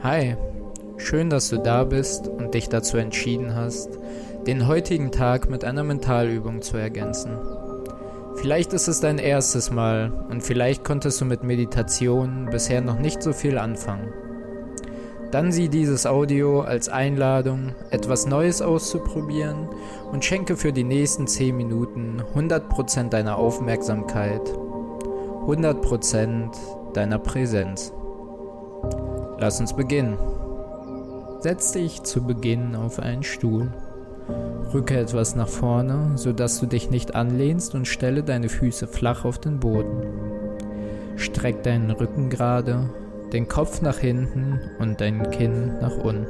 Hi, schön, dass du da bist und dich dazu entschieden hast, den heutigen Tag mit einer Mentalübung zu ergänzen. Vielleicht ist es dein erstes Mal und vielleicht konntest du mit Meditation bisher noch nicht so viel anfangen. Dann sieh dieses Audio als Einladung, etwas Neues auszuprobieren und schenke für die nächsten 10 Minuten 100% deiner Aufmerksamkeit, 100% deiner Präsenz. Lass uns beginnen. Setz dich zu Beginn auf einen Stuhl. Rücke etwas nach vorne, sodass du dich nicht anlehnst und stelle deine Füße flach auf den Boden. Streck deinen Rücken gerade, den Kopf nach hinten und dein Kinn nach unten.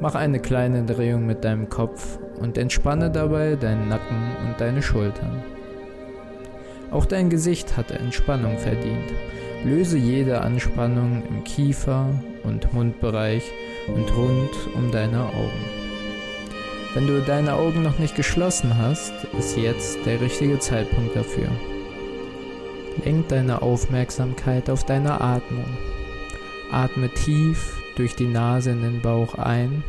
Mach eine kleine Drehung mit deinem Kopf und entspanne dabei deinen Nacken und deine Schultern. Auch dein Gesicht hat Entspannung verdient. Löse jede Anspannung im Kiefer- und Mundbereich und rund um deine Augen. Wenn du deine Augen noch nicht geschlossen hast, ist jetzt der richtige Zeitpunkt dafür. Lenk deine Aufmerksamkeit auf deine Atmung. Atme tief durch die Nase in den Bauch ein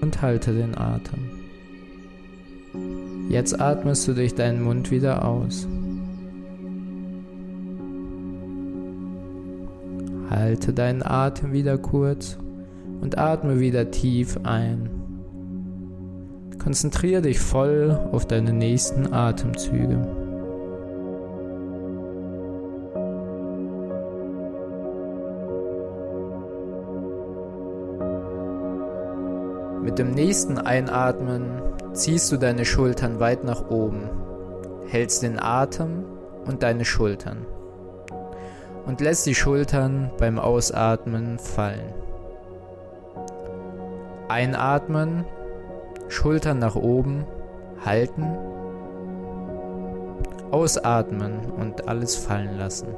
und halte den Atem. Jetzt atmest du durch deinen Mund wieder aus. Halte deinen Atem wieder kurz und atme wieder tief ein. Konzentriere dich voll auf deine nächsten Atemzüge. Mit dem nächsten Einatmen ziehst du deine Schultern weit nach oben, hältst den Atem und deine Schultern und lässt die Schultern beim Ausatmen fallen. Einatmen, Schultern nach oben, halten, ausatmen und alles fallen lassen.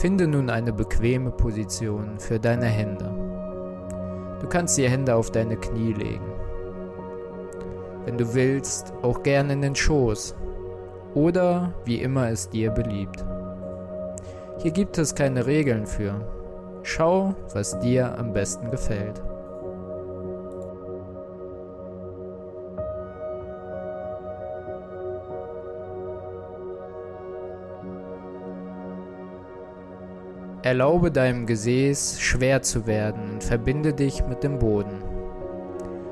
Finde nun eine bequeme Position für deine Hände. Du kannst die Hände auf deine Knie legen. Wenn du willst, auch gerne in den Schoß oder wie immer es dir beliebt. Hier gibt es keine Regeln für. Schau, was dir am besten gefällt. Erlaube deinem Gesäß schwer zu werden und verbinde dich mit dem Boden.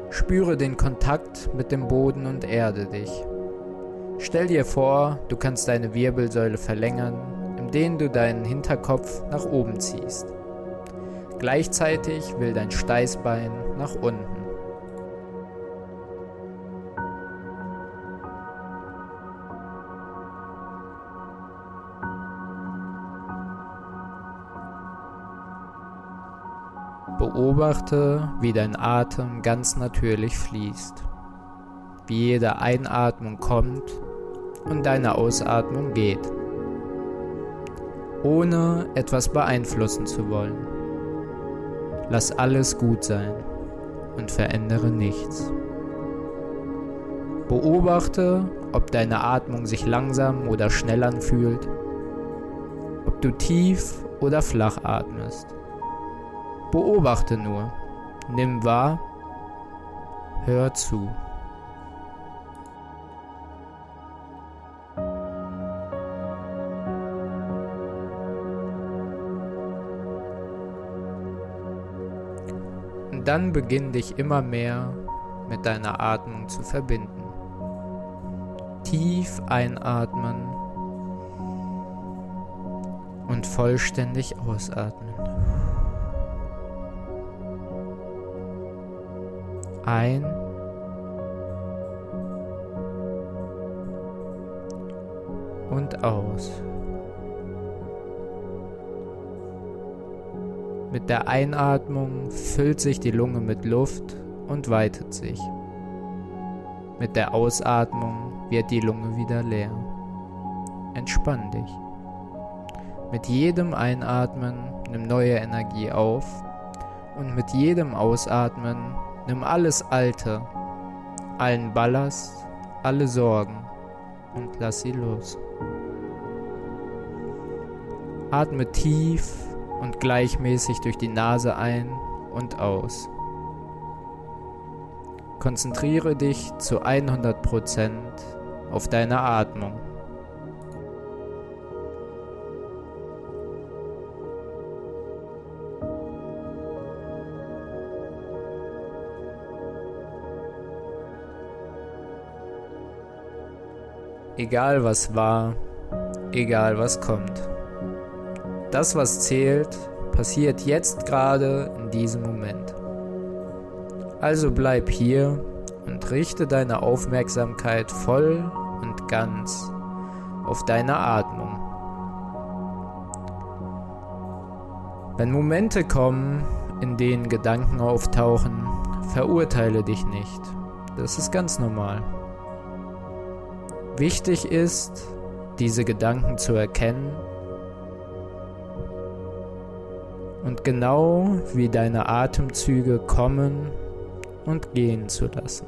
Spüre den Kontakt mit dem Boden und erde dich. Stell dir vor, du kannst deine Wirbelsäule verlängern, indem du deinen Hinterkopf nach oben ziehst. Gleichzeitig will dein Steißbein nach unten. Beobachte, wie dein Atem ganz natürlich fließt, wie jede Einatmung kommt und deine Ausatmung geht, ohne etwas beeinflussen zu wollen. Lass alles gut sein und verändere nichts. Beobachte, ob deine Atmung sich langsam oder schnell anfühlt, ob du tief oder flach atmest. Beobachte nur, nimm wahr, hör zu. Dann beginn dich immer mehr mit deiner Atmung zu verbinden. Tief einatmen und vollständig ausatmen. Ein und aus. Mit der Einatmung füllt sich die Lunge mit Luft und weitet sich. Mit der Ausatmung wird die Lunge wieder leer. Entspann dich. Mit jedem Einatmen nimm neue Energie auf und mit jedem Ausatmen nimm alles Alte, allen Ballast, alle Sorgen und lass sie los. Atme tief und gleichmäßig durch die Nase ein und aus. Konzentriere dich zu 100% auf deine Atmung. Egal was war, egal was kommt. Das, was zählt, passiert jetzt gerade in diesem Moment. Also bleib hier und richte deine Aufmerksamkeit voll und ganz auf deine Atmung. Wenn Momente kommen, in denen Gedanken auftauchen, verurteile dich nicht. Das ist ganz normal. Wichtig ist, diese Gedanken zu erkennen und genau wie deine Atemzüge kommen und gehen zu lassen.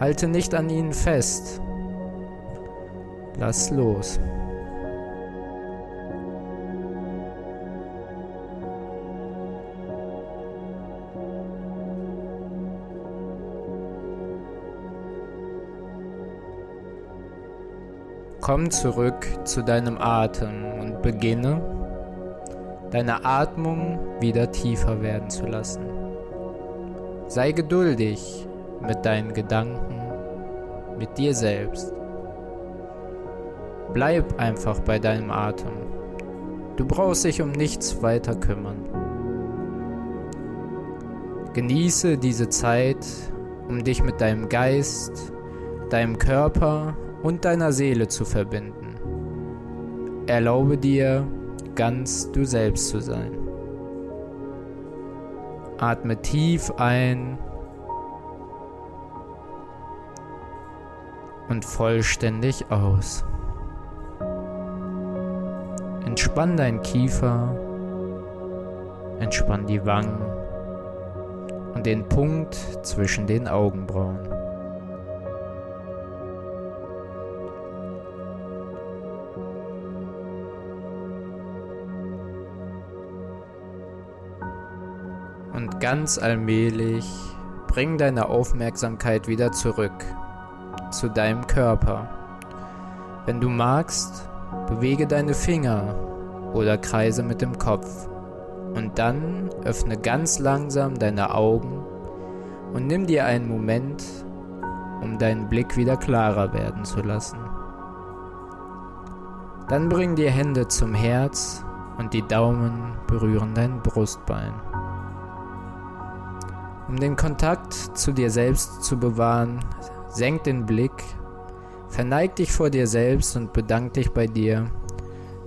Halte nicht an ihnen fest. Lass los. Komm zurück zu deinem Atem und beginne, deine Atmung wieder tiefer werden zu lassen. Sei geduldig mit deinen Gedanken, mit dir selbst. Bleib einfach bei deinem Atem. Du brauchst dich um nichts weiter kümmern. Genieße diese Zeit, um dich mit deinem Geist, deinem Körper und deiner Seele zu verbinden. Erlaube dir, ganz du selbst zu sein. Atme tief ein und vollständig aus. Entspann dein Kiefer, entspann die Wangen und den Punkt zwischen den Augenbrauen. Ganz allmählich bring deine Aufmerksamkeit wieder zurück zu deinem Körper. Wenn du magst, bewege deine Finger oder kreise mit dem Kopf. Und dann öffne ganz langsam deine Augen und nimm dir einen Moment, um deinen Blick wieder klarer werden zu lassen. Dann bring die Hände zum Herz und die Daumen berühren dein Brustbein. Um den Kontakt zu dir selbst zu bewahren, senk den Blick, verneig dich vor dir selbst und bedank dich bei dir,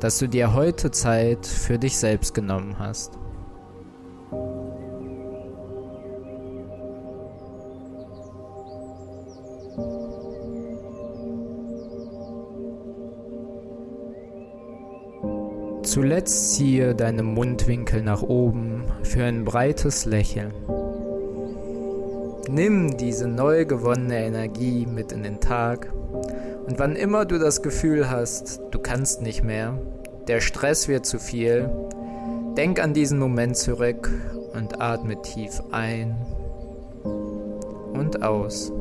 dass du dir heute Zeit für dich selbst genommen hast. Zuletzt ziehe deine Mundwinkel nach oben für ein breites Lächeln. Nimm diese neu gewonnene Energie mit in den Tag und wann immer du das Gefühl hast, du kannst nicht mehr, der Stress wird zu viel, denk an diesen Moment zurück und atme tief ein und aus.